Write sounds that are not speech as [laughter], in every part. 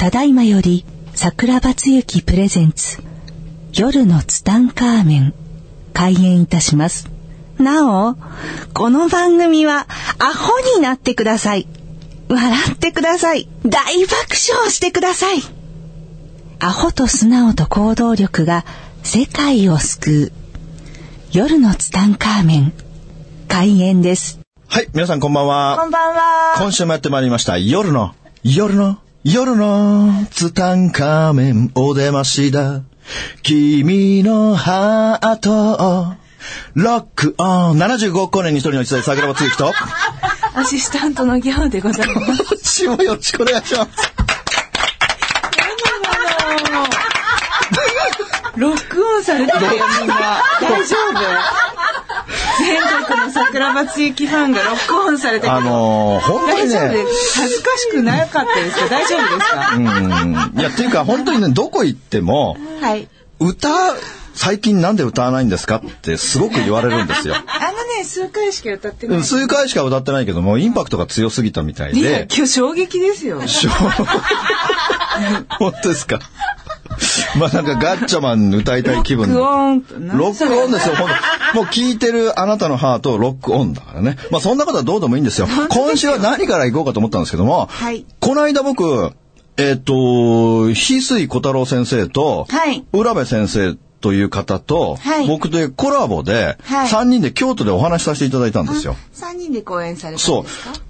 ただいまより桜庭つゆきプレゼンツ夜のツタンカーメン開演いたします。なおこの番組はアホになってください。笑ってください。大爆笑してください。アホと素直と行動力が世界を救う夜のツタンカーメン開演です。はい、皆さんこんばんは。こんばんは。今週もやってまいりました。夜の、夜の、夜のツタンカーメンお出ましだ。君のハートをロックオン。75億年に一人の一代、桜庭つゆきと、アシスタントのギャオでございます [laughs] 今週もよろしくお願いします。ロックオンされてるよみんな大丈夫？全国の桜庭つゆきファンがロックオンされてるあのー、本当にね恥ずかしくなかったですか？大丈夫ですか？うん。いや、っていうか本当にね、どこ行っても、はい歌、最近なんで歌わないんですかってすごく言われるんですよ。あのね数回しか歌ってない数回しか歌ってないけども、インパクトが強すぎたみたいいやで。[laughs] 今日衝撃ですよ [laughs] 本当ですか？[laughs] まあなんかガッチャマン歌いたい気分ロックの。オンロックオンですよ。もう聞いてるあなたのハートロックオンだからね。まあそんなことはどうでもいいんですよ。今週は何から行こうかと思ったんですけども、はいこの間僕、えっ、と、翡翠小太郎先生と、はい浦部先生という方と、はい僕でコラボで、はい3人で京都でお話しさせていただいたんですよ。三人で公演されたそか？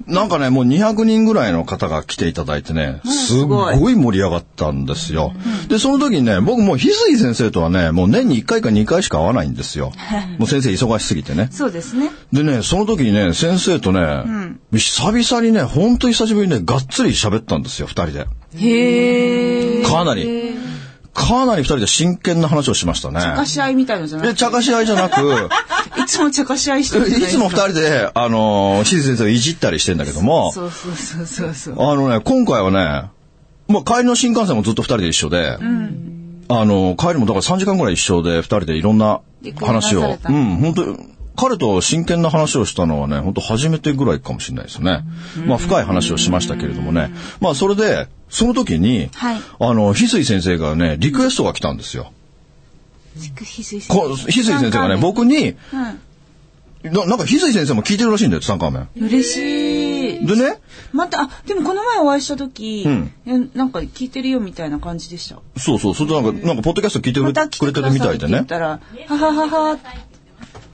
う。なんかね、もう200人ぐらいの方が来ていただいてね、すっごい盛り上がったんですよ。で、その時にね、僕もう翡翠先生とはね、もう年に1回か2回しか会わないんですよ。もう先生忙しすぎてね。そうですねでね、その時にね、先生とね、久々にね、ほんと久しぶりにね、がっつり喋ったんですよ、二人で。へえかなり。かなり二人で真剣な話をしましたね。茶化し合いみたいのじゃなで、くて。茶化し合いじゃなく、[laughs] いつも茶化し合いしてるいつも二人で、あのー、翡翠先生をいじったりしてんだけども、そうそうそうそうそう。あのね、今回はね、まあ、帰りの新幹線もずっと二人で一緒で、あの、帰りもだから3時間ぐらい一緒で二人でいろんな話を、うん、本当彼と真剣な話をしたのはね、本当初めてぐらいかもしれないですね。まあ、深い話をしましたけれどもね。まあ、それで、その時に、はい。あの、翡翠先生がね、リクエストが来たんですよ。翡翠先生。がね、僕に、うん。ななんか翡翠先生も聞いてるらしいんだよ、ツタンカーメン。嬉しい。でね、またあでもこの前お会いした時、うん。えなんか聞いてるよみたいな感じでした。そうそう、それでなんか、なんか、ポッドキャスト聞いてくれ,、また来くれてるてくださいみたいでね。って言ったらはははは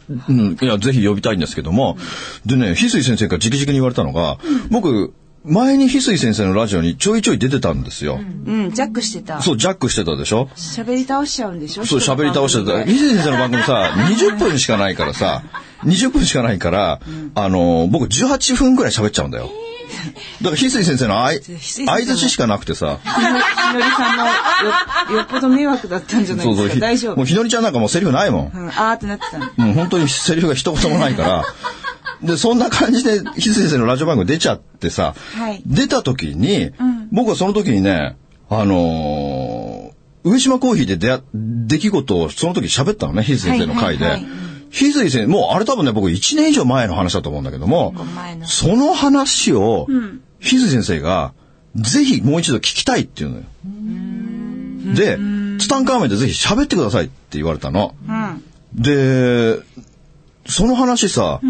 うん、いや、ぜひ呼びたいんですけども、でね、翡翠先生から直々に言われたのが、僕、前に翡翠先生のラジオにちょいちょい出てたんですよ。うん。ジャックしてた。そう、ジャックしてたでしょ？喋り倒しちゃうんでしょ？そう、喋り倒してた。翡翠先生の番組さ、[laughs] 20分しかないからさ、20分しかないから、あの、僕18分ぐらい喋っちゃうんだよ。だから翡翠先生の相づちしかなくてさ、ひのりさんのよ [laughs] よっぽど迷惑だったんじゃないですか？ひ大丈夫？もうひのりちゃんなんかもうセリフないもん。うん、あーってなってたう本当にセリフが一言もないから。[laughs] で、そんな感じで、翡翠先生のラジオ番組出ちゃってさ、はい。出た時に、僕はその時にね、あのー上島コーヒーで出会出来事をその時喋ったのね、翡翠先生の回で。はいはいはい翡翠先生、もうあれ多分ね、僕1年以上前の話だと思うんだけどもの、その話を、翡翠先生が、ぜひもう一度聞きたいっていうのよ。で、ツタンカーメンでぜひ喋ってくださいって言われたの。うん。で、その話さ、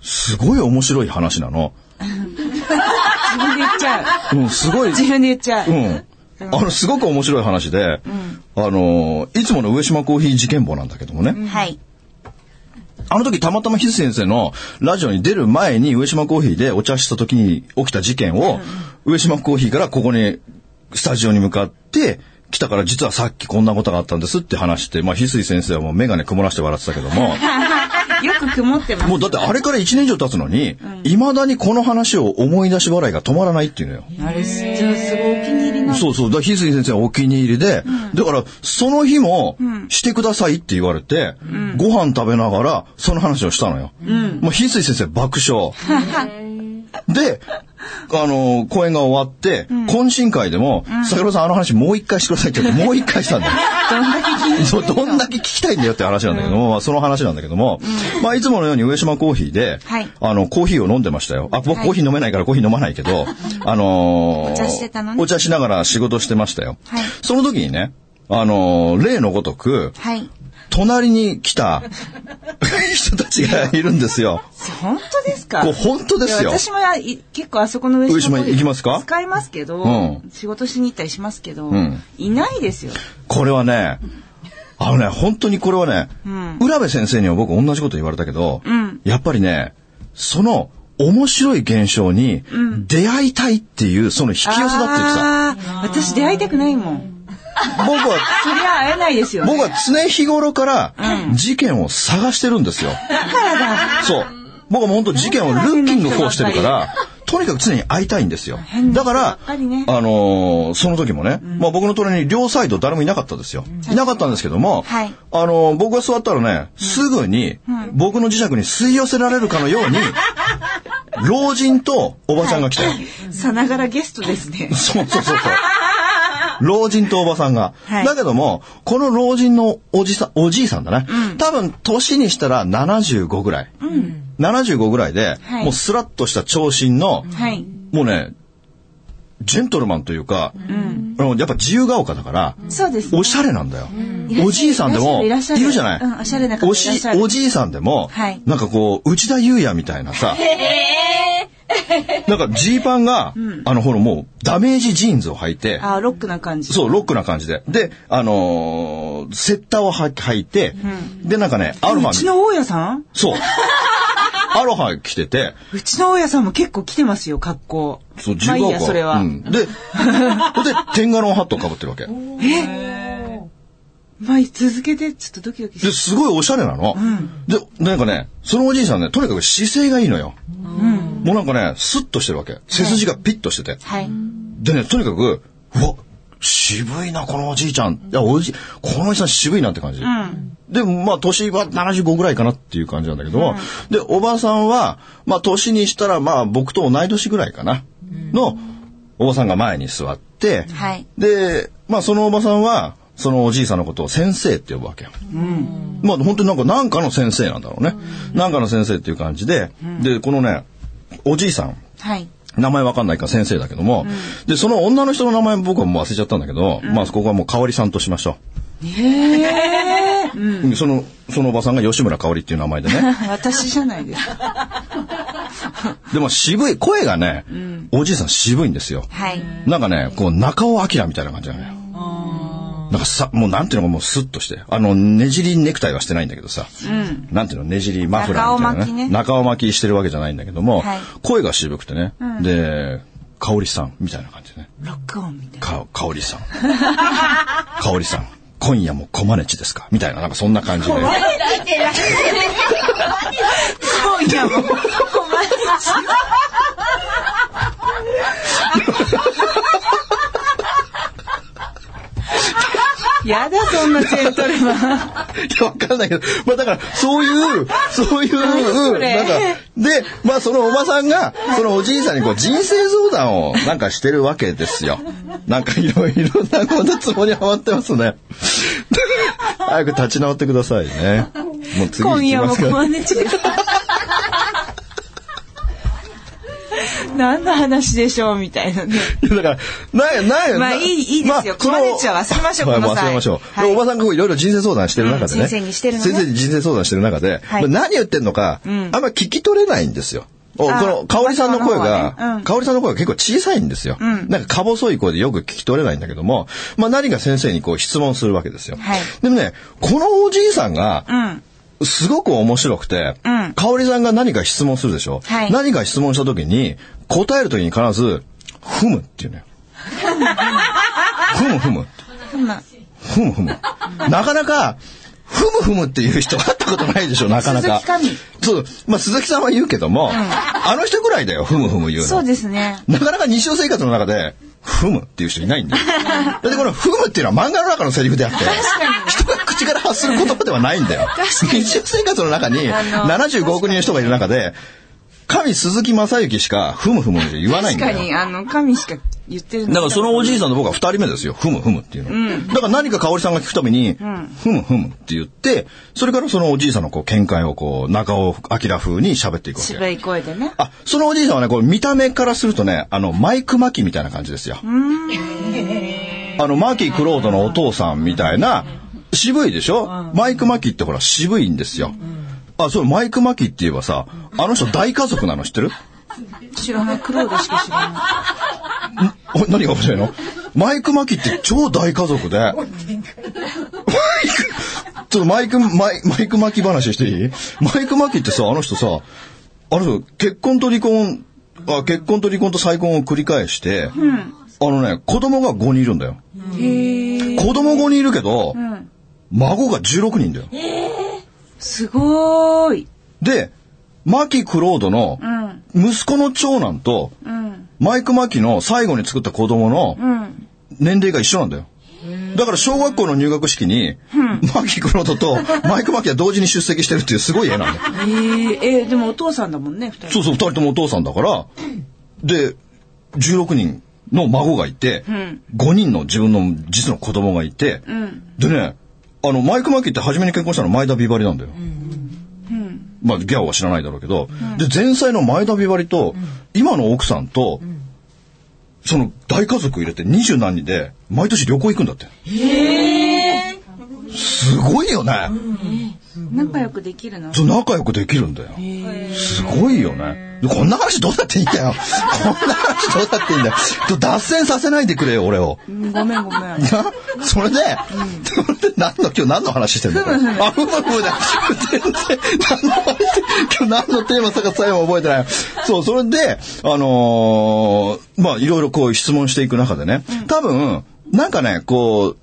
すごい面白い話なの。自分で言っちゃう。ん、すごい、う自分で言っちゃう、うん。あの、すごく面白い話で、あの、いつもの上島コーヒー事件簿なんだけどもね。はいあの時たまたま翡翠先生のラジオに出る前に上島コーヒーでお茶した時に起きた事件を、上島コーヒーからここに、スタジオに向かって、来たから実はさっきこんなことがあったんですって話して、まあ翡翠先生はもうメガネ曇らして笑ってたけども、[laughs] よく曇ってますもうだってあれから1年以上経つのに、未だにこの話を思い出し笑いが止まらないっていうのよ。あれじゃあすごいお気に入りなんそうそう。だ翡翠先生はお気に入りで、だからその日もしてくださいって言われて、ご飯食べながらその話をしたのよ。もう翡翠先生爆笑。で、あの、公演が終わって、懇親会でも、桜庭さんあの話もう一回してくださいって言って、[laughs] もう一回したんだよ。どんだけ聞いてそう、どんだけ聞きたいんだよって話なんだけども、まあその話なんだけども、まあいつものように上島コーヒーで、はいあの、コーヒーを飲んでましたよ。あ、僕はいコーヒー飲めないからコーヒー飲まないけど、あのーお茶してたのねお茶しながら仕事してましたよ。はいその時にね、あのー例のごとく、はい。隣に来た [laughs] 人たちがいるんですよ。本当ですか？本当ですよ私も結構あそこの上上島行きますか？使いますけど、うん仕事しに行ったりしますけど、んいないですよ。これはね、あのね、本当にこれはね、浦部先生には僕同じこと言われたけど、んやっぱりね、その面白い現象に出会いたいっていう、その引き寄せだって言ってた。あー私出会いたくないもん。僕は、そりゃ会えないですよ、ね。僕は常日頃から事件を探してるんですよ。そう。僕はもう本当事件をルッキングこうしてるから、とにかく常に会いたいんですよ。だから、あのーその時もね、まあ僕の隣に両サイド誰もいなかったですよ。いなかったんですけども、はいあのー僕が座ったらね、すぐに僕の磁石に吸い寄せられるかのように、[laughs] 老人とおばちゃんが来たよ。さながらゲストですね。そうそうそうそう。[laughs] 老人とおばさんが。はいだけども、この老人のおじさん、おじいさんだね。多分、年にしたら75ぐらい。75ぐらいで、はいもうスラッとした長身の、はい。もうね、ジェントルマンというか、あのやっぱ自由が丘だから、そうです、ね。おしゃれなんだよ。おじいさんでも、いるじゃない？うんおしゃれな方おしおじいさんでも、はいなんかこう、内田裕也みたいなさ、[laughs] なんかジーパンが、あの、ほらもう、ダメージジーンズを履いて、あーロックな感じ。そう、ロックな感じで。で、あのーセッターをは履いて、で、なんかね、アロハうちの大家さん？そう。[laughs] アロハ着てて、うちの大家さんも結構来てますよ、格好。そう、まあいいや、それは。うん、で、[laughs] で、テンガロンハットをかぶってるわけ。まあ、続けて、ちょっとドキドキで、しすごいおしゃれなの。で、なんかね、そのおじいさんね、とにかく姿勢がいいのよ。もうなんかね、スッとしてるわけ。背筋がピッとしてて。はい。でね、とにかく、うわ、渋いな、このおじいちゃん。いや、おじ、このおじさん渋いなって感じ。で、まあ、年は75ぐらいかなっていう感じなんだけども、で、おばさんは、まあ、年にしたら、まあ、僕と同い年ぐらいかな、の、おばさんが前に座って、はい。で、まあ、そのおばさんは、そのおじいさんのことを先生って呼ぶわけよ。まあ、本当になんか、なんかの先生なんだろうね。なんかの先生っていう感じで、で、このね、おじいさん、はい。名前わかんないから先生だけども、で、その女の人の名前僕はもう忘れちゃったんだけど、まあ、ここはもう香織さんとしましょう。うんその、そのおばさんが吉村香織っていう名前でね。[laughs] 私じゃないですか。[laughs] でも渋い、声がね、おじいさん渋いんですよ。はい。なんかね、こう、中尾明みたいな感じなのよ。なんかさ、もうなんていうのかもうスッとして。あの、ねじりネクタイはしてないんだけどさ。なんていうの、ねじりマフラーみたいなね。中尾巻きね中尾巻きしてるわけじゃないんだけども、はい声が渋くてね。で、香織さんみたいな感じでね。ロックオンみたいな。か、香織さん。[laughs] 香織さん。今夜もコマネチですか？みたいな、なんかそんな感じで。今夜も、[laughs] やだ、そんなジェントルマン。[laughs] いや、わかんないけど、まあだから、そういう、そういう、なんか、で、まあそのおばさんが、そのおじいさんにこう人生相談をなんかしてるわけですよ。なんかいろいろなことつぼにはまってますね。[laughs] 早く立ち直ってくださいね。もう次行今夜もきますから。コマネチです。何の話でしょうみたいなね。だから、ない、ない、まあいいいいですよコマネチは忘れましょうはいこの際忘れましょう。おばさんがいろいろ人生相談してる中でね。うん人生にしてるのね先生に人生相談してる中で、何言ってんのか、あんま聞き取れないんですよ。おこあの、香織さんの声おばさんの方はが、香織さんの声が結構小さいんですよ。なんかか細い声でよく聞き取れないんだけども、まあ何か先生にこう質問するわけですよ。はいでもね、このおじいさんが、うん。すごく面白くて、うん香織さんが何か質問するでしょ、はい何か質問した時に、答える時に必ず、ふむっていうね。[laughs] ふむふむ。まあふむふむ。なかなか、ふむふむっていう人会ったことないでしょ、なかなか。鈴木神そう。まあ、鈴木さんは言うけども、あの人ぐらいだよ、ふむふむ言うの。そうですね。なかなか日常生活の中で、ふむっていう人いないんだよ。[laughs] だってこのふむっていうのは漫画の中のセリフであって、人が口から発する言葉ではないんだよ。[laughs] 日常生活の中にあの75億人の人がいる中で、神鈴木正幸しか、ふむふむって言わないんだよ。確かに、あの、神しか言ってるだからそのおじいさんと僕は二人目ですよ。ふむふむっていうの。だから何か香織さんが聞くたびに、ふむふむって言って、それからそのおじいさんのこう見解をこう、中尾明風に喋っていくわけ。渋い声でね。あ、そのおじいさんはね、こう見た目からするとね、あの、マイク・マキみたいな感じですよ。あの、マキ・クロードのお父さんみたいな、渋いでしょ、マイク・マキってほら、渋いんですよ。あ、そう、マイク・マキって言えばさ、あの人大家族なの知ってる？知らない、クロードしか知らない。お何が面白いの？マイク・マキって超大家族で。マイク、ちょっとマイク、マイマイク・マキ話していい？マイク・マキってさ、あの人さ、あの人、結婚と離婚、あ結婚と離婚と再婚を繰り返して、あのね、子供が5人いるんだよ。子供5人いるけど、孫が16人だよ。すごーい。で、マキ・クロードの息子の長男と、マイク・マキの最後に作った子供の年齢が一緒なんだよ。だから小学校の入学式に、マキ・クロードと [laughs] マイク・マキが同時に出席してるっていうすごい絵なんだよ。えー、えーでもお父さんだもんね、二人。そうそう、二人ともお父さんだから、で、16人の孫がいて、5人の自分の実の子供がいて、でね、あの、マイク・マキって初めに結婚したの前田美波里なんだよ。まあ、ギャオは知らないだろうけど、で、前妻の前田美波里と、今の奥さんと、その大家族入れて二十何人で、毎年旅行行くんだって。すごいよね。仲良くできるの？そう仲良くできるんだよ。すごいよね。でこんな話どうだっていいんだよ。[laughs] こんな話どうだっていいんだよ。脱線させないでくれよ、俺を。うんごめんごめん。なそれで、それで何の、今日何の話してんの？あ、ふむふむだ。全然、何の話今日何のテーマさかさえも覚えてない。そう、それで、あのーまあ、いろいろこう質問していく中でね、多分、なんかね、こう、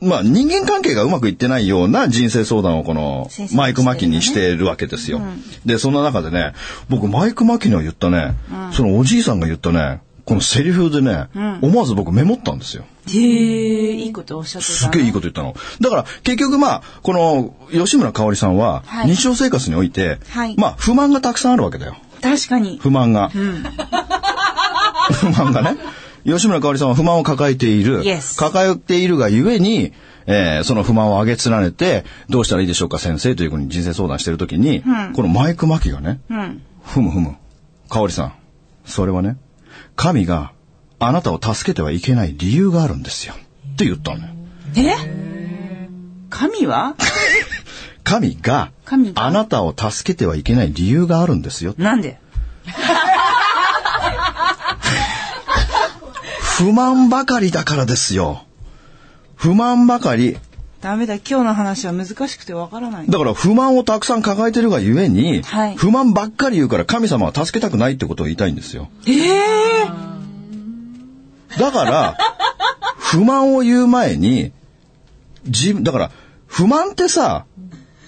まあ、人間関係がうまくいってないような人生相談をこのマイク・マキにしてるわけですよ。で、そんな中でね、僕マイク・マキには言ったね、そのおじいさんが言ったね、このセリフでね、思わず僕メモったんですよ。へえ、いいことおっしゃってた。すげえいいこと言ったの。だから結局まあ、この吉村香織さんははい日常生活において、はいまあ不満がたくさんあるわけだよ。確かに。不満が。[laughs] 不満がね。吉村香織さんは不満を抱えている。Yes 抱えているがゆえに、えーその不満を上げ連ねて、どうしたらいいでしょうか先生というふうに人生相談してるときに、このマイク・マキがね、うん。ふむふむ。香織さん、それはね、神があなたを助けてはいけない理由があるんですよ。って言ったのよ。え？神は？[laughs] 神が？あなたを助けてはいけない理由があるんですよ。なんで？不満ばかりだからですよ。不満ばかり。ダメだ、今日の話は難しくてわからない。だから不満をたくさん抱えてるがゆえに、はい不満ばっかり言うから神様は助けたくないってことを言いたいんですよ。ええだから、不満を言う前に、自分、だから、不満ってさ、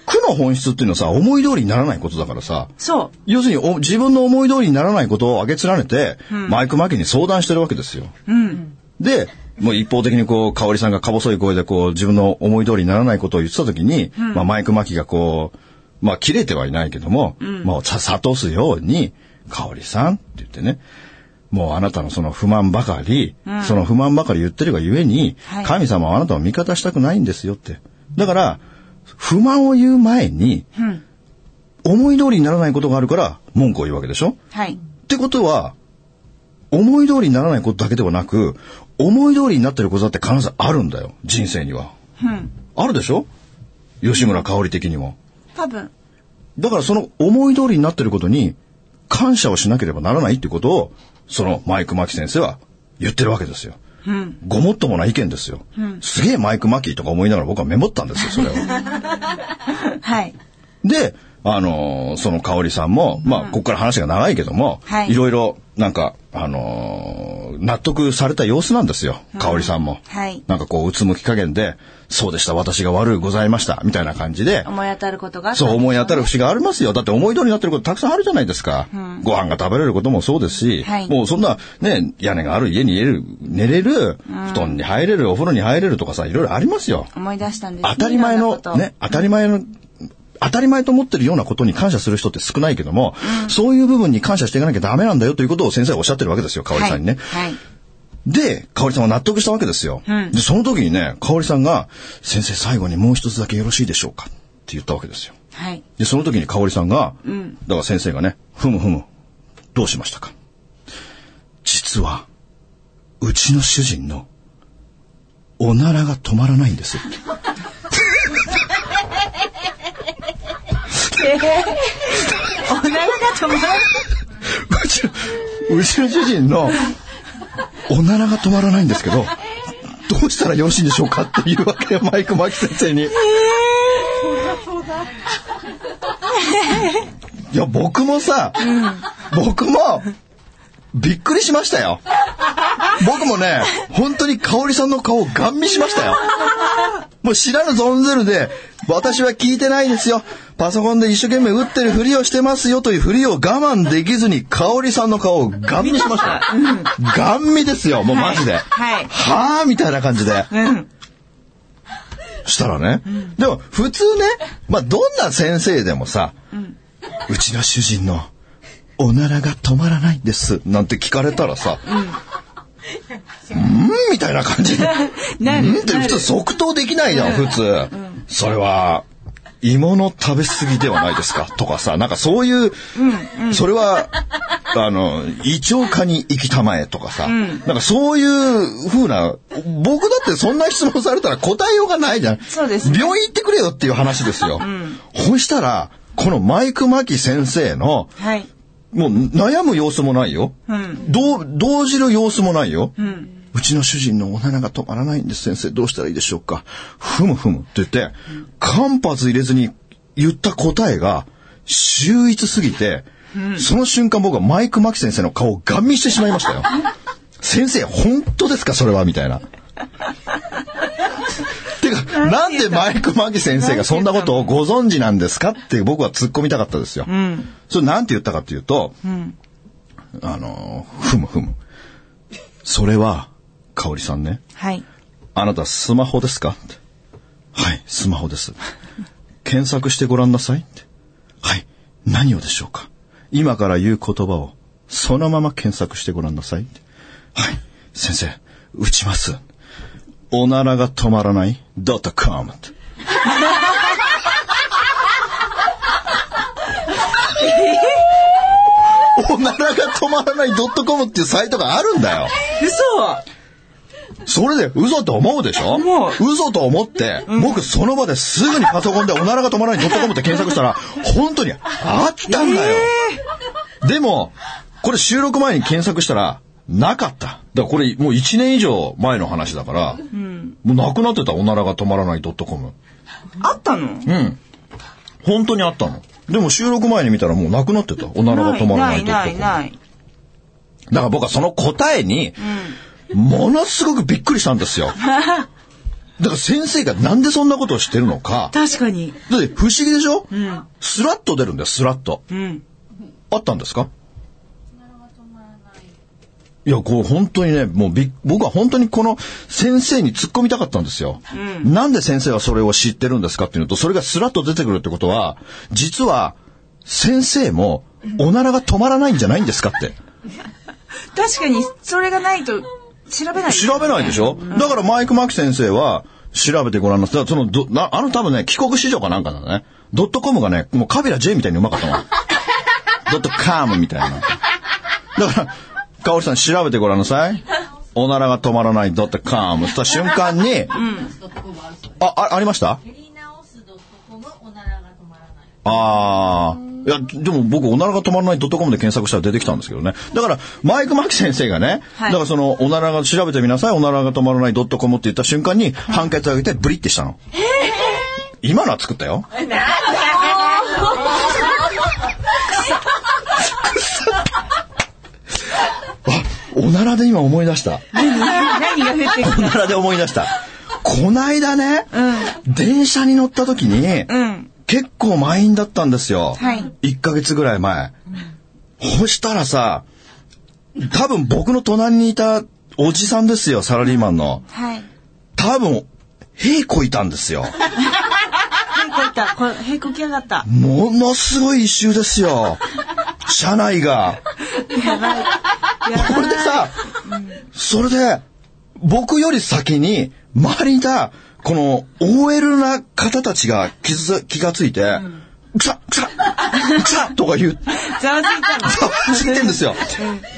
苦の本質っていうのはさ、思い通りにならないことだからさ、そう。要するにお自分の思い通りにならないことを挙げ連ねて、マイク・マキに相談してるわけですよ。うん。で、もう一方的にこう、香織さんがか細い声でこう、自分の思い通りにならないことを言ってた時に、まあマイク・マキがこう、まあ切れてはいないけども、まあさ諭すように、香織さんって言ってね、もうあなたのその不満ばかり、その不満ばかり言ってるがゆえに、はい神様はあなたを味方したくないんですよって。だから、不満を言う前に、うん。思い通りにならないことがあるから文句を言うわけでしょ？はい。ってことは、思い通りにならないことだけではなく、思い通りになってることだって必ずあるんだよ、人生には。うん。あるでしょ？吉村香織的にも。多分。だからその思い通りになってることに感謝をしなければならないってことを、そのマイク・マキ先生は言ってるわけですよ。うん。ごもっともな意見ですよ。すげえマイク・マキとか思いながら僕はメモったんですよ、[laughs] それを。はい。で、あのーその香織さんも、まあ、ここから話が長いけども、はいいろいろ、なんか、あのー納得された様子なんですよ、香織さんも。はいなんかこう、うつむき加減で、そうでした、私が悪うございました、みたいな感じで、思い当たることがそう思い当たるる。節がありますよ。だって思い通りになってることたくさんあるじゃないですか。ご飯が食べれることもそうですし、はいもうそんなね、屋根がある家に寝れる、寝れる、布団に入れる、お風呂に入れるとかさ、いろいろありますよ。思い出したんですね。当たり前のね、当たり前の、当たり前と思ってるようなことに感謝する人って少ないけども、そういう部分に感謝していかなきゃダメなんだよということを先生がおっしゃってるわけですよ、香織さんにね。はい。で、香織さんは納得したわけですよ。で、その時にね、香織さんが、先生最後にもう一つだけよろしいでしょうかって言ったわけですよ。はい。で、その時に香織さんが、だから先生がね、ふむふむ、どうしましたか？実は、うちの主人の、おならが止まらないんです。おならが止まらないうちの、うちの主人の、おならが止まらないんですけど、どうしたらよろしいんでしょうかっていうわけよ、マイク・マキ先生に。いや、僕もさ、僕も、びっくりしましたよ。僕もね、本当に香織さんの顔をガン見しましたよ。もう知らぬ存ずるで、私は聞いてないですよ。パソコンで一生懸命打ってるふりをしてますよというふりを我慢できずに、香織さんの顔をガン見しましたよ。ガン見ですよ、もうマジで。はいはぁみたいな感じで。うん。したらね。でも、普通ね、まあ、どんな先生でもさ、うちの主人のおならが止まらないんです、なんて聞かれたらさ、うん、みたいな感じ [laughs] で。うん？って普通即答できないじゃん、普通。それは、芋の食べ過ぎではないですか？とかさ、なんかそういう、それは、あの、胃腸科に行きたまえとかさ、なんかそういう風な、僕だってそんな質問されたら答えようがないじゃん。そうですね病院行ってくれよっていう話ですよ。そしたら、このマイク・マキ先生の、はい。もう悩む様子もないよ。うん。どう、動じる様子もないよ。うん。うちの主人のおならが止まらないんです先生どうしたらいいでしょうかふむふむって言って、間髪入れずに言った答えが秀逸すぎて、その瞬間僕はマイク・マキ先生の顔をガン見してしまいましたよ。[laughs] 先生本当ですか？それは？みたいな。てか、なんでマイク・マキ先生がそんなことをご存知なんですかって僕は突っ込みたかったですよ。うん。それなんて言ったかっていうと、んあの、ふむふむ。それは、香織さんね。はい。あなたスマホですか？はい、スマホです。[laughs] 検索してごらんなさいってはい、何をでしょうか？今から言う言葉をそのまま検索してごらんなさいはい、先生、打ちます。おならが止まらない .com って。[laughs] おならが止まらない .com っていうサイトがあるんだよ。嘘それで嘘と思うでしょ？思う嘘と思って、僕その場ですぐにパソコンでおならが止まらない .com って検索したら、本当にあったんだよ。でも、これ収録前に検索したら、なかった。だからこれもう1年以上前の話だから、もうなくなってたおならが止まらない .com。あったの？うん。本当にあったの。でも収録前に見たらもうなくなってた。おならが止まらないない .com。ないない。だから僕はその答えに、ものすごくびっくりしたんですよ。[laughs] だから先生がなんでそんなことをしてるのか。確かに。だって不思議でしょ、んスラッと出るんだよ、スラッと。うん。あったんですか？いや、こう本当にね、もうびっ僕は本当にこの先生に突っ込みたかったんですよ。なんで先生はそれを知ってるんですかっていうのと、それがスラッと出てくるってことは、実は先生もおならが止まらないんじゃないんですかって。[laughs] 確かに、それがないと調べない、調べないでしょ、だからマイク・マキ先生は調べてごらんなさい。そのどなあの多分ね、帰国子女かなんかだね。ドットコムがね、もうカビラ J みたいにうまかったもん。[laughs] ドットカムみたいな。だから、カオリさん調べてごらんなさい。[laughs] おならが止まらないドットカムした瞬間に、あ、あ、ありました？やり直す .com おならが止まらない。ああ。いや、でも僕、おならが止まらない .com で検索したら出てきたんですけどね。だから、マイク・マキ先生がね、はいだからその、おならが調べてみなさい、おならが止まらない .com って言った瞬間に、判決上げてブリってしたの。今のは作ったよ。あ、おならで今思い出した。何が出てきおならで思い出した。こないだね、電車に乗った時に、たうん。結構満員だったんですよ。はい1ヶ月ぐらい前。そしたらさ、多分僕の隣にいたおじさんですよ、サラリーマンの。はい。多分、平子いたんですよ。何かいた。これ、平行きやがった。ものすごい一周ですよ。車内が。やばい。これでさ、それで、僕より先に、周りにいた、この、OL な方たちが気づ気がついて、くさくさくさとか言う、ざわついたの？ざわついてんですよ。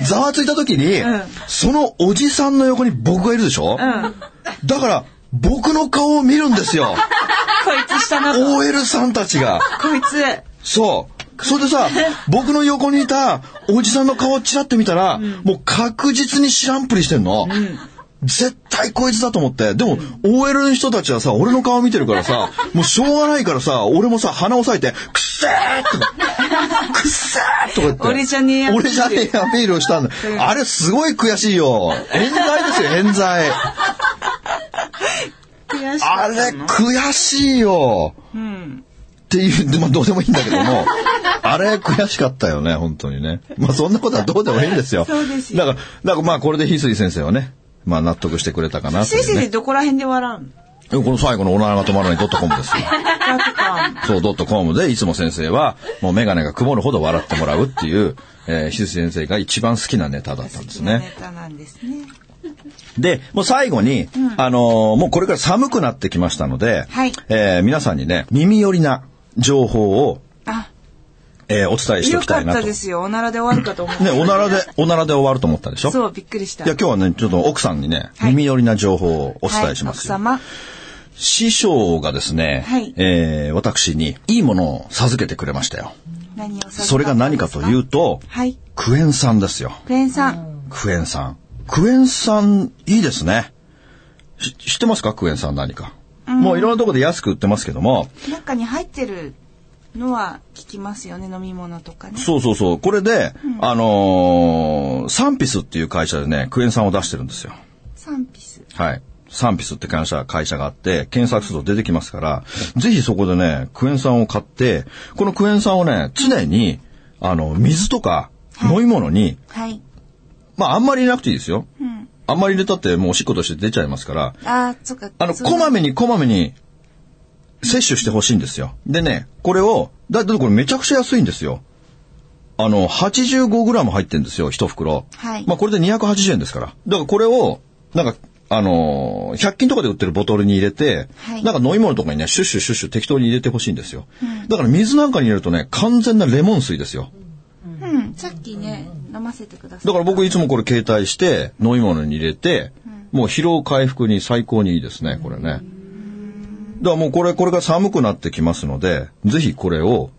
ざわついた時に、んそのおじさんの横に僕がいるでしょ、うん。だから、僕の顔を見るんですよ。[laughs] こいつしたなと。OL さんたちが。こいつ。そう。それでさ、僕の横にいたおじさんの顔をチラって見たら、もう確実に知らんぷりしてんの。絶対こいつだと思って。でも、OL の人たちはさ、俺の顔見てるからさ、もうしょうがないからさ、俺もさ、鼻押さえて、くっせーとか、[laughs] くっせーとか言って。俺じゃねえアピール俺じゃねえアピールをしたんだ。あれすごい悔しいよ。冤罪ですよ、冤罪。あれ。悔しいよ。うん。っていう、でまあどうでもいいんだけども、[laughs] あれ悔しかったよね、本当にね。まあそんなことはどうでもいいんですよ。そうですよだから、だからまあこれで翡翠先生はね、まあ納得してくれたかなね。先生でどこら辺で笑うの？でこの最後のおならが止まらないドットコムですよ。そう、ドットコムでいつも先生は、もうメガネが曇るほど笑ってもらうっていう、えー、翡翠先生が一番好きなネタだったんですね。ネタなんですね。で、もう最後に、あのーもうこれから寒くなってきましたので、はいえー皆さんにね、耳寄りな情報を、あ、えーお伝えしておきたいなと。ね、たですよ。おならで終わるかと思って。おならで、[laughs] おならで終わると思ったでしょ？そう、びっくりした。いや、今日はね、ちょっと奥さんにね、はい耳寄りな情報をお伝えしますよ。はい、奥様。師匠がですね、はいえー私にいいものを授けてくれましたよ。何をさそれが何かというと、はい。クエン酸ですよ。クエン酸。クエン酸。クエン酸、いいですね。し知ってますか？クエン酸何か。もういろんなところで安く売ってますけども、中に入ってるのは聞きますよね。飲み物とかね。そうそうそう。これで、あのーサンピスっていう会社でね、クエン酸を出してるんですよ。サンピス。はい。サンピスって会社会社があって、検索すると出てきますから、ぜひそこでね、クエン酸を買って、このクエン酸をね、常に、あの、水とか飲み物に、はい。まああんまり入れなくていいですよ。うん。あんまり入れたってもうおしっことして出ちゃいますから、あー、そっか。あの、こまめにこまめに摂取してほしいんですよ。でね、これを、だってこれめちゃくちゃ安いんですよ。あの、85g 入ってるんですよ、一袋。はいまあこれで280円ですから。だからこれを、なんか、あのー100均とかで売ってるボトルに入れて、はいなんか飲み物とかにね、シュッシュシュッシュ適当に入れてほしいんですよ。だから水なんかに入れるとね、完全なレモン水ですよ。うん。さっきね、飲ませてください。だから僕いつもこれ携帯して飲み物に入れて、もう疲労回復に最高にいいですね、これね。だからもうこれ、これが寒くなってきますので、ぜひこれを、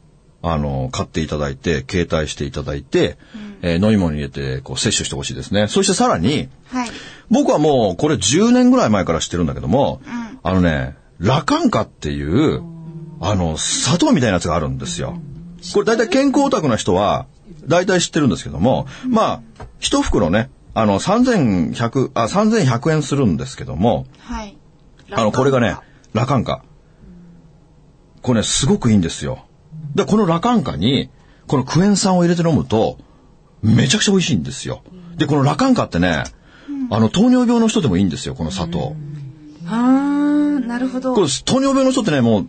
あの、買っていただいて、携帯していただいて、えー飲み物に入れて、こう、摂取してほしいですね。そしてさらに、はい。僕はもうこれ10年ぐらい前から知ってるんだけども、あのね、ラカンカっていう、あの、砂糖みたいなやつがあるんですよ。これ大体健康オタクな人は、大体知ってるんですけども、まあ、一袋ね、あの、3100、あ、3100円するんですけども、はい。あの、これがね、ラカンカ。これね、すごくいいんですよ。で、このラカンカに、このクエン酸を入れて飲むと、めちゃくちゃ美味しいんですよ。で、このラカンカってね、あの、糖尿病の人でもいいんですよ、この砂糖。あー、なるほど。これ、糖尿病の人ってね、もう、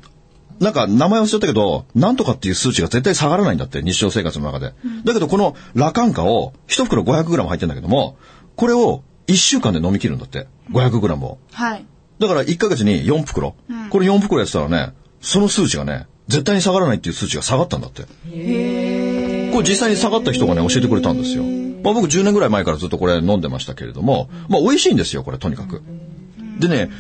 なんか名前忘れちゃったけど、なんとかっていう数値が絶対下がらないんだって、日常生活の中で。だけど、このラカンカを、一袋 500g 入ってるんだけども、これを1週間で飲み切るんだって、500g を。はい。だから1ヶ月に4袋。これ4袋やってたらね、その数値がね、絶対に下がらないっていう数値が下がったんだって。これ実際に下がった人がね、教えてくれたんですよ。まあ僕10年ぐらい前からずっとこれ飲んでましたけれども、まあ美味しいんですよ、これとにかく。でね、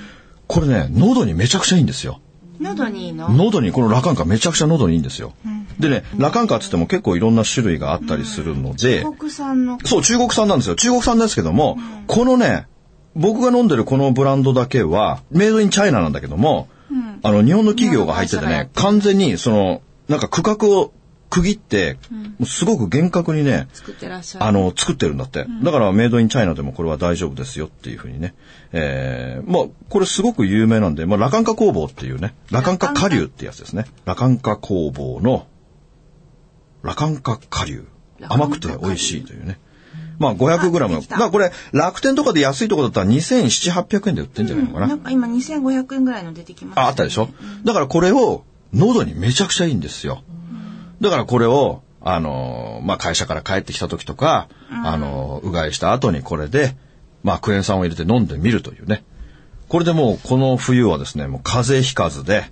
これね、喉にめちゃくちゃいいんですよ。喉にいいの？喉に、このラカンカめちゃくちゃ喉にいいんですよ。でね、ラカンカって言っても結構いろんな種類があったりするので、国産の？そう、中国産なんですよ。中国産ですけども、このね、僕が飲んでるこのブランドだけは、メイドインチャイナなんだけども、あの、日本の企業が入っててね、完全に、その、なんか区画を区切って、もうすごく厳格にね。あの、作ってるんだって。だから、メイドインチャイナでもこれは大丈夫ですよっていうふうにね。えー、まあ、これすごく有名なんで、まあ、ラカンカ工房っていうね、ラカンカ下流ってやつですね。ラカンカ工房の、ラカンカ下流。甘くて美味しいというね。まあ、500g の。あできただからこれ、楽天とかで安いとこだったら2700、800円で売ってんじゃないのかな。なんか今2500円ぐらいの出てきました、あ、あったでしょ？だからこれを喉にめちゃくちゃいいんですよ。だからこれを、あの、まあ、会社から帰ってきた時とか、あの、うがいした後にこれで、まあ、クエン酸を入れて飲んでみるというね。これでもうこの冬はですね、もう風邪ひかずで、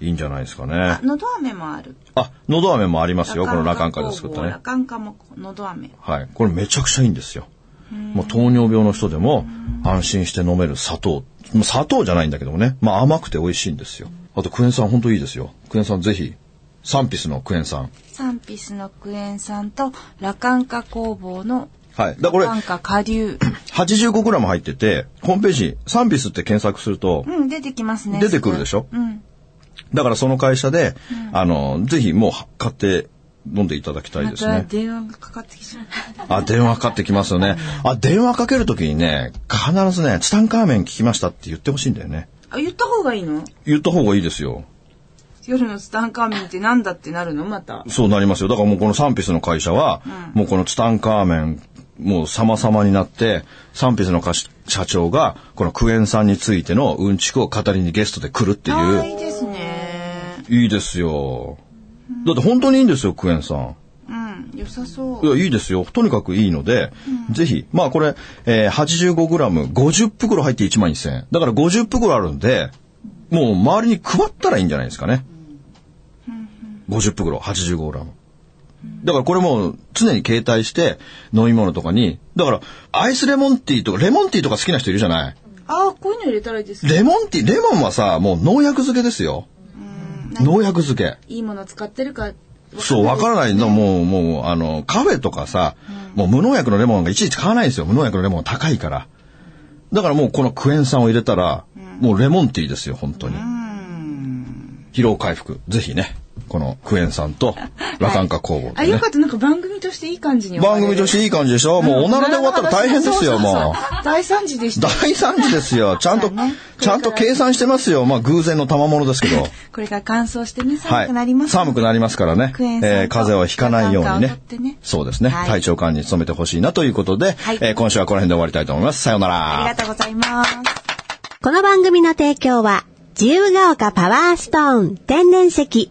いいんじゃないですかねあ。喉飴もある。あ、喉飴もありますよ。このラカンカで作ったねラ。カンカも喉飴。はい。これめちゃくちゃいいんですよ。もう糖尿病の人でも安心して飲める砂糖。砂糖じゃないんだけどもね。まあ甘くて美味しいんですよ。あとクエン酸本当いいですよ。クエン酸ぜひ。サンピスのクエン酸。サンピスのクエン酸とラカンカ工房のはい。だからこれラカンカ下流。85g 入ってて、ホームページ、サンピスって検索すると、うん、出てきますね。出てくるでしょ？うん。だからその会社で、あの、ぜひもう買って飲んでいただきたいですね。電話がかかってきちゃう。あ、電話かかってきますよね。あ、電話かけるときにね、必ずね、ツタンカーメン聞きましたって言ってほしいんだよね。あ、言った方がいいの？言った方がいいですよ。夜のツタンカーメンってなんだってなるの？また。そうなりますよ。だからもうこのサンピスの会社は、もうこのツタンカーメン、もう様々になって、サンピスの社長が、このクエン酸についてのうんちくを語りにゲストで来るっていう。いいですね。いいですよ。だって本当にいいんですよ、クエン酸。うん、良さそう。いや、いいですよ。とにかくいいので、ぜひ、まあこれ、えー、85g、50袋入って1万1000円。だから50袋あるんで、もう周りに配ったらいいんじゃないですかね。50袋、85g。だからこれもう常に携帯して飲み物とかに、だからアイスレモンティーとか、レモンティーとか好きな人いるじゃない？ああ、こういうの入れたらいいですね。レモンティー、レモンはさ、もう農薬漬けですよ。農薬漬け。いいもの使ってるか。そう、わからないの、もう、もう、あの、カフェとかさ、もう無農薬のレモンがいちいち買わないんですよ。無農薬のレモン高いから。だからもうこのクエン酸を入れたら、もうレモンティーですよ、本当に。疲労回復。ぜひね、このクエン酸とラカンカ工房あ、でねよか。った。なんか番組としていい感じに番。組としていい感じでしょ？もうおならで終わったら大変ですよ、もう。大惨事でした。大惨事ですよ。[laughs] ちゃんとね、ちゃんと計算してますよ。まあ偶然の賜物ですけど。これから乾燥してね、はい寒くなります。寒くなりますからね。クエン酸とえー風邪をひかないようにねね。そうですね。はい体調管理に努めてほしいなということで、はいえー今週はこの辺で終わりたいと思います。さようなら。ありがとうございます。この番組の提供は、自由が丘パワーストーン天然石、